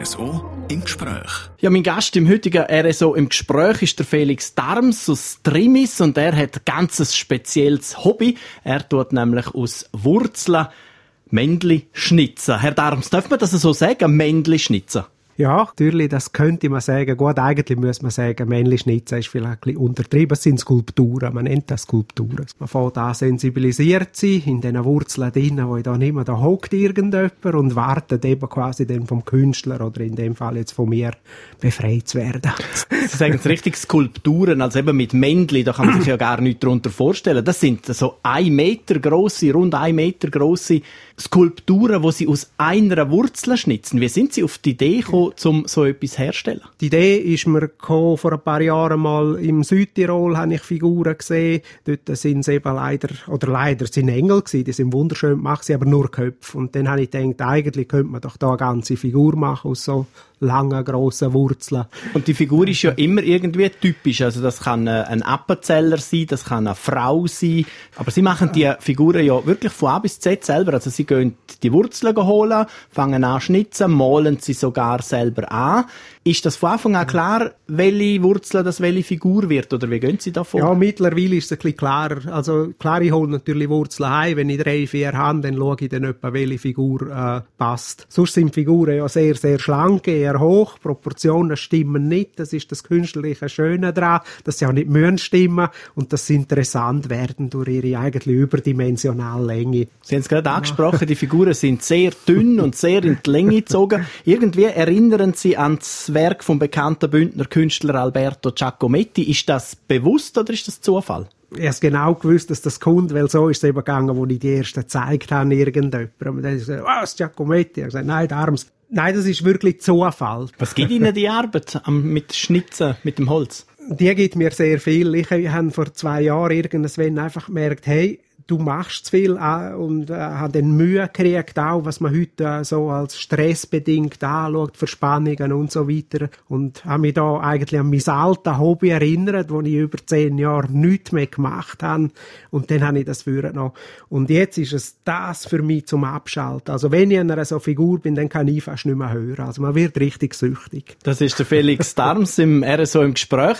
RSO im Gespräch. Ja, mein Gast im heutigen RSO im Gespräch ist der Felix Darms aus Trimis und er hat ein ganz spezielles Hobby. Er tut nämlich aus Wurzeln Männli schnitzen. Herr Darms, darf man das so sagen? Männli schnitzen? Ja, natürlich, das könnte man sagen. Gut, eigentlich muss man sagen, männlich Schnitzen ist vielleicht ein bisschen untertrieben. Es sind Skulpturen, man nennt das Skulpturen. Man fängt an sensibilisiert sein, in diesen Wurzeln drinnen, wo ich da nicht mehr, da hockt irgendjemand und wartet eben quasi dann vom Künstler oder in dem Fall jetzt von mir befreit zu werden. Sie sagen es richtig, Skulpturen, also eben mit Männli, da kann man sich ja gar nichts darunter vorstellen. Das sind so ein Meter große, rund ein Meter große Skulpturen, wo sie aus einer Wurzel schnitzen. Wie sind Sie auf die Idee gekommen, um so etwas herzustellen? Die Idee ist mir gekommen, vor ein paar Jahren mal im Südtirol habe ich Figuren gesehen. Dort sind sie eben leider, oder leider sind Engel gewesen, die sind wunderschön gemacht, sie aber nur Köpfe. Und dann habe ich gedacht, eigentlich könnte man doch da eine ganze Figur machen aus so langen, grossen Wurzeln. Und die Figur ist ja immer irgendwie typisch. Also das kann äh, ein Appenzeller sein, das kann eine Frau sein. Aber sie machen die Figuren ja wirklich von A bis Z selber. Also sie gehen die Wurzeln holen, fangen an schnitzen, malen sie sogar selber an. Ist das von Anfang an klar, welche Wurzel das welche Figur wird? Oder wie gehen Sie da vor? Ja, mittlerweile ist es ein bisschen klarer. Also klar, ich hole natürlich Wurzeln heim. Wenn ich drei, vier habe, dann schaue ich dann etwa, welche Figur äh, passt. Sonst sind Figuren ja sehr, sehr schlank, eher hoch. Proportionen stimmen nicht. Das ist das künstliche Schöne daran, dass sie auch nicht müssen stimmen und dass sie interessant werden durch ihre eigentlich überdimensionale Länge. Sie haben es gerade angesprochen, die Figuren sind sehr dünn und sehr in die Länge gezogen. Irgendwie erinnern sie an das Werk vom bekannten Bündner Künstler Alberto Giacometti. Ist das bewusst oder ist das Zufall? Ich habe genau gewusst, dass das kommt, weil so ist es eben gegangen, wo ich die ersten gezeigt habe, irgendjemandem. Und dann gesagt, was, Giacometti? Ich gesagt, nein, Arms. Nein, das ist wirklich Zufall. Was gibt Ihnen die Arbeit mit Schnitzen, mit dem Holz? Die gibt mir sehr viel. Ich habe vor zwei Jahren irgendwann einfach gemerkt, hey, du machst zu viel äh, und äh, hat dann Mühe gekriegt, auch was man heute äh, so als stressbedingt anschaut, Verspannungen und so weiter. Und habe mich da eigentlich an mein altes Hobby erinnert, wo ich über zehn Jahre nichts mehr gemacht habe. Und dann habe ich das für noch. Und jetzt ist es das für mich zum Abschalten. Also wenn ich an einer so Figur bin, dann kann ich fast nicht mehr hören. Also man wird richtig süchtig. Das ist der Felix Darms im RSO im Gespräch.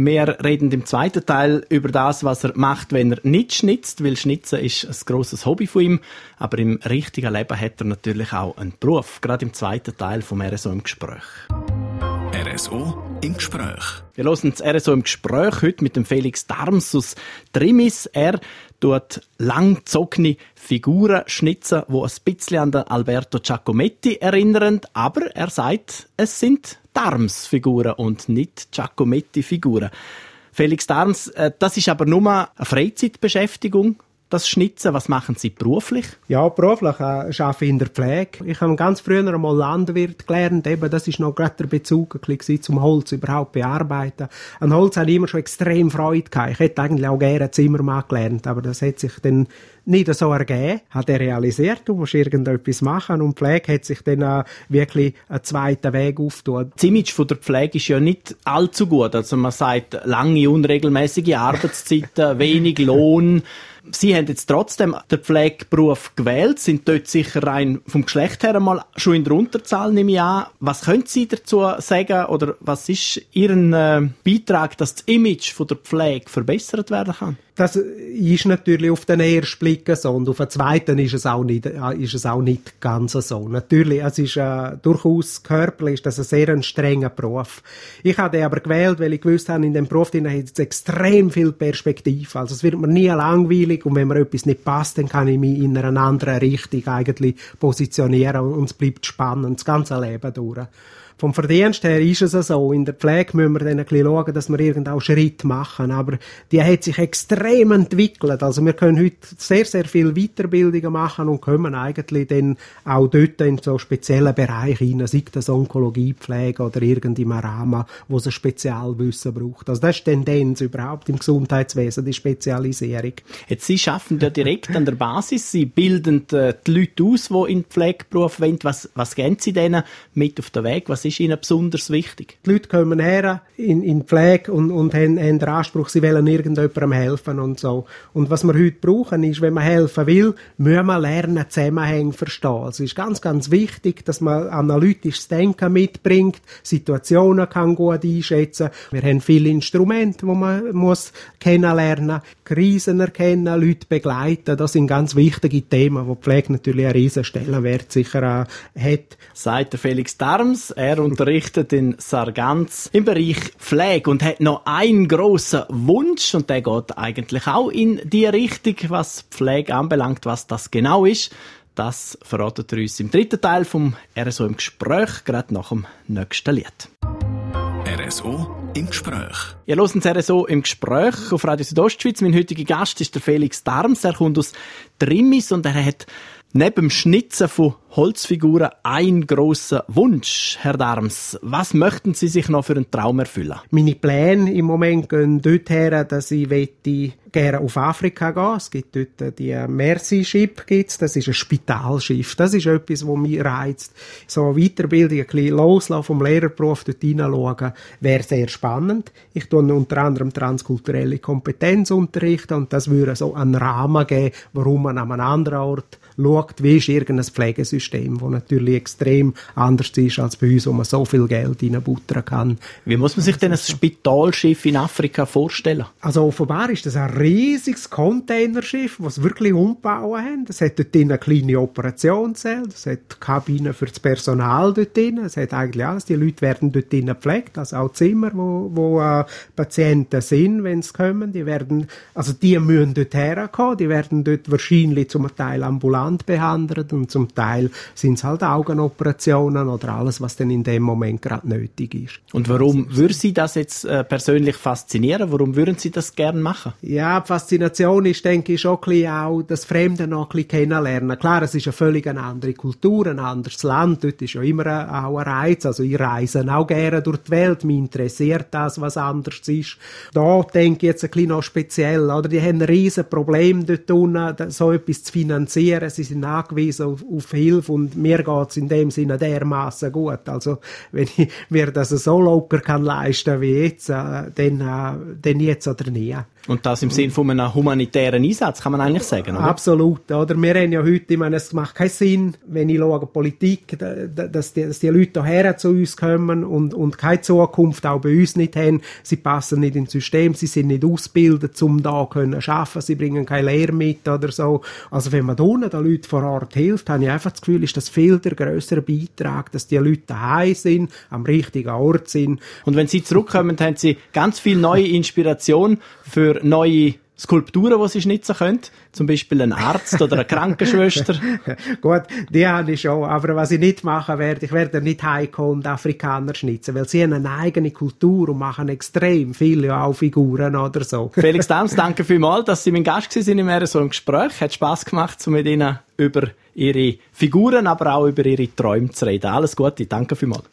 Wir reden im zweiten Teil über das, was er macht, wenn er nicht schnitzt, weil Schnitzen ist ein grosses Hobby von ihm. Aber im richtigen Leben hat er natürlich auch einen Beruf. Gerade im zweiten Teil vom RSO im Gespräch. RSO im Gespräch. Wir hören das RSO im Gespräch heute mit dem Felix Darms aus Trimis. Er tut langgezogene Figuren schnitzen, die ein bisschen an den Alberto Giacometti erinnern. Aber er sagt, es sind Darms-Figuren und nicht Giacometti-Figuren. Felix Darms, äh, das ist aber nur eine Freizeitbeschäftigung das Schnitzen? Was machen Sie beruflich? Ja, beruflich äh, arbeite ich in der Pflege. Ich habe ganz früher einmal Landwirt gelernt. Eben, das ist noch gerade der Bezug ein zum Holz überhaupt bearbeiten. An Holz habe ich immer schon extrem Freude gehabt. Ich hätte eigentlich auch gerne Zimmermann gelernt, aber das hat sich dann nicht so ergeben. Hat er realisiert, du musst irgendetwas machen und Pflege hat sich dann äh, wirklich einen zweiten Weg aufgetan. Das Image von der Pflege ist ja nicht allzu gut. Also man sagt, lange, unregelmäßige Arbeitszeiten, wenig Lohn. Sie haben jetzt trotzdem den Pflegeberuf gewählt, sind dort sicher rein vom Geschlecht her mal schon in der Unterzahl, nehme ich an. Was können Sie dazu sagen oder was ist Ihr äh, Beitrag, dass das Image von der Pflege verbessert werden kann? Das ist natürlich auf den ersten Blick so und auf den zweiten ist es auch nicht, äh, ist es auch nicht ganz so. Natürlich, es ist äh, durchaus körperlich ist das ein sehr ein strenger Beruf. Ich habe den aber gewählt, weil ich gewusst habe, in dem Beruf hat es extrem viel Perspektive. Also es wird mir nie langweilig und wenn mir etwas nicht passt, dann kann ich mich in einer anderen Richtung eigentlich positionieren und es bleibt spannend, das ganze Leben durch. Vom Verdienst her ist es so. In der Pflege müssen wir dann ein bisschen schauen, dass wir irgendeinen Schritt machen. Aber die hat sich extrem entwickelt. Also wir können heute sehr, sehr viel Weiterbildungen machen und kommen eigentlich dann auch dort in so speziellen Bereiche hinein, sei das Onkologiepflege oder irgendein Rahmen, wo es ein Spezialwissen braucht. Also das ist die Tendenz überhaupt im Gesundheitswesen, die Spezialisierung. Jetzt Sie schaffen ja direkt an der Basis. Sie bilden äh, die Leute aus, die in den Pflegeberuf wollen. Was, was geben Sie denen mit auf den Weg? Was ist Ihnen besonders wichtig? Die Leute kommen her in, in Pflege und, und haben, haben den Anspruch, sie wollen irgendjemandem helfen und so. Und was wir heute brauchen, ist, wenn man helfen will, müssen wir lernen, Zusammenhänge verstehen. Also es ist ganz, ganz wichtig, dass man analytisches Denken mitbringt, Situationen kann gut einschätzen. Wir haben viele Instrumente, die man muss kennenlernen, Krisen erkennen, Leute begleiten. Das sind ganz wichtige Themen, wo Pflege natürlich einen riesen Stellenwert sicher auch hat. Sagt der Felix Darms. Er unterrichtet in Sargans im Bereich Pflege und hat noch einen grossen Wunsch und der geht eigentlich auch in die Richtung, was Pflege anbelangt, was das genau ist. Das verratet er uns im dritten Teil vom RSO im Gespräch, gerade nach dem nächsten Lied. RSO im Gespräch. Ihr hört das RSO im Gespräch auf Radio Südostschweiz. Mein heutiger Gast ist der Felix Darms. Er kommt aus Trimmis und er hat neben dem Schnitzen von Holzfiguren ein großer Wunsch, Herr Darms. Was möchten Sie sich noch für einen Traum erfüllen? Meine Pläne im Moment gehen dort her, dass ich gerne auf Afrika gehen Es gibt dort die Mercy Ship, das ist ein Spitalschiff. Das ist etwas, was mich reizt. So eine Weiterbildung, ein bisschen loslassen vom Lehrerberuf, dort hineinschauen, wäre sehr spannend. Ich tue unter anderem transkulturelle Kompetenz unterrichten und das würde so einen Rahmen geben, warum man an einem anderen Ort schaut, wie ist irgendein Pflegesystem, das natürlich extrem anders ist als bei uns, wo man so viel Geld reinbuttern kann. Wie muss man sich denn ein Spitalschiff in Afrika vorstellen? Also offenbar ist das ein riesiges Containerschiff, das wirklich umbauen haben. Es hat dort eine kleine Operationszelle, es hat Kabinen für das Personal dort drin, es hat eigentlich alles. Die Leute werden dort drin gepflegt, also auch Zimmer, wo, wo äh, Patienten sind, wenn sie kommen. Die werden, also die müssen dort herkommen, die werden dort wahrscheinlich zum Teil ambulant behandelt und zum Teil sind es halt Augenoperationen oder alles, was dann in dem Moment gerade nötig ist. Und warum würde Sie das jetzt äh, persönlich faszinieren? Warum würden Sie das gerne machen? Ja, die Faszination ist, denke ich, schon ein auch das Fremde noch ein bisschen kennenlernen. Klar, es ist eine völlig eine andere Kultur, ein anderes Land. Dort ist ja immer auch ein Reiz. Also ich reise auch gerne durch die Welt. Mich interessiert das, was anders ist. Da denke ich jetzt ein bisschen noch speziell. Oder die haben ein riesen Problem dort unten, so etwas zu finanzieren. Sie sind angewiesen auf, auf Hilfe und mir geht es in dem Sinne dermaßen gut. Also wenn ich mir das so locker kann leisten wie jetzt, äh, dann, äh, dann jetzt oder nie. Und das im Sinne von einem humanitären Einsatz, kann man eigentlich sagen, oder? Absolut, oder? Wir haben ja heute, ich meine, es macht keinen Sinn, wenn ich schaue, Politik, dass die, dass die Leute hierher zu uns kommen und, und keine Zukunft auch bei uns nicht haben. Sie passen nicht ins System, sie sind nicht ausgebildet, um da können arbeiten, sie bringen keine Lehre mit oder so. Also wenn man da unten den Leuten vor Ort hilft, habe ich einfach das Gefühl, ist das viel der größere Beitrag, dass die Leute daheim sind, am richtigen Ort sind. Und wenn sie zurückkommen, haben sie ganz viel neue Inspiration für neue Skulpturen, die sie schnitzen können. Zum Beispiel ein Arzt oder eine Krankenschwester. Gut, die habe ich schon. Aber was ich nicht machen werde, ich werde nicht Heiko und Afrikaner schnitzen, weil sie haben eine eigene Kultur und machen extrem viele auch Figuren oder so. Felix Dams, danke vielmals, dass Sie mein Gast waren in so einem Gespräch. Hat Spass gemacht, mit Ihnen über Ihre Figuren, aber auch über Ihre Träume zu reden. Alles Gute, danke vielmals.